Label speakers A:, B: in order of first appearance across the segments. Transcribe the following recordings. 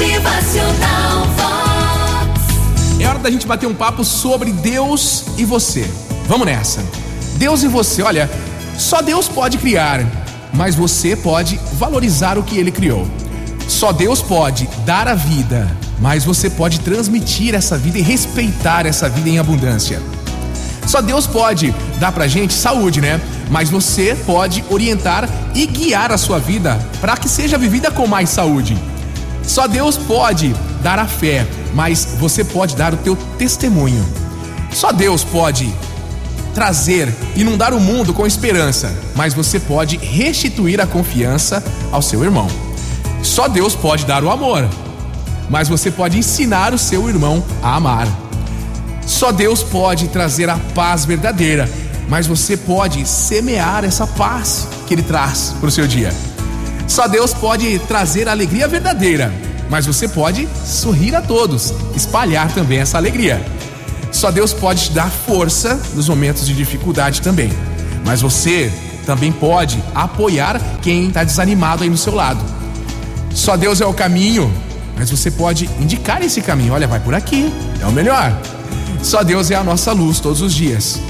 A: Motivacional Vox.
B: É hora da gente bater um papo sobre Deus e você. Vamos nessa. Deus e você, olha, só Deus pode criar, mas você pode valorizar o que ele criou. Só Deus pode dar a vida, mas você pode transmitir essa vida e respeitar essa vida em abundância. Só Deus pode dar pra gente saúde, né? Mas você pode orientar e guiar a sua vida para que seja vivida com mais saúde. Só Deus pode dar a fé, mas você pode dar o teu testemunho. Só Deus pode trazer, inundar o mundo com esperança, mas você pode restituir a confiança ao seu irmão. Só Deus pode dar o amor, mas você pode ensinar o seu irmão a amar. Só Deus pode trazer a paz verdadeira, mas você pode semear essa paz que Ele traz para o seu dia. Só Deus pode trazer a alegria verdadeira, mas você pode sorrir a todos, espalhar também essa alegria. Só Deus pode te dar força nos momentos de dificuldade também, mas você também pode apoiar quem está desanimado aí no seu lado. Só Deus é o caminho, mas você pode indicar esse caminho. Olha, vai por aqui, é o melhor. Só Deus é a nossa luz todos os dias,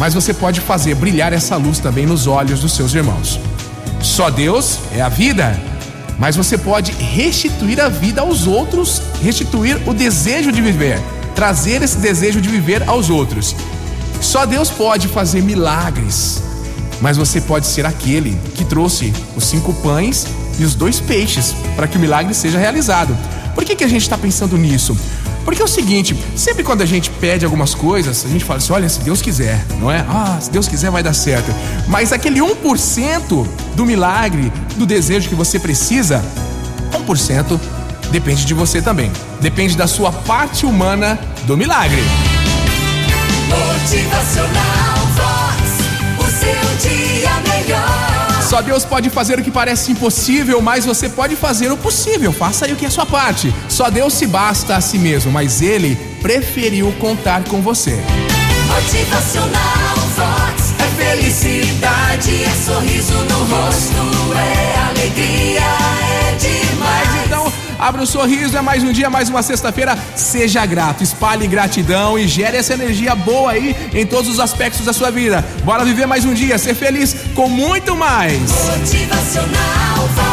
B: mas você pode fazer brilhar essa luz também nos olhos dos seus irmãos. Só Deus é a vida, mas você pode restituir a vida aos outros, restituir o desejo de viver, trazer esse desejo de viver aos outros. Só Deus pode fazer milagres, mas você pode ser aquele que trouxe os cinco pães e os dois peixes para que o milagre seja realizado. Por que, que a gente está pensando nisso? Porque é o seguinte, sempre quando a gente pede algumas coisas, a gente fala assim: olha, se Deus quiser, não é? Ah, se Deus quiser vai dar certo. Mas aquele 1% do milagre, do desejo que você precisa, 1% depende de você também. Depende da sua parte humana do milagre.
A: Motivacional
B: Só Deus pode fazer o que parece impossível, mas você pode fazer o possível. Faça aí o que é sua parte. Só Deus se basta a si mesmo, mas Ele preferiu contar com você.
A: Motivacional Vox. É felicidade, é sorriso no rosto,
B: Abra um sorriso, é mais um dia, mais uma sexta-feira. Seja grato, espalhe gratidão e gere essa energia boa aí em todos os aspectos da sua vida. Bora viver mais um dia, ser feliz com muito mais.
A: Motivacional.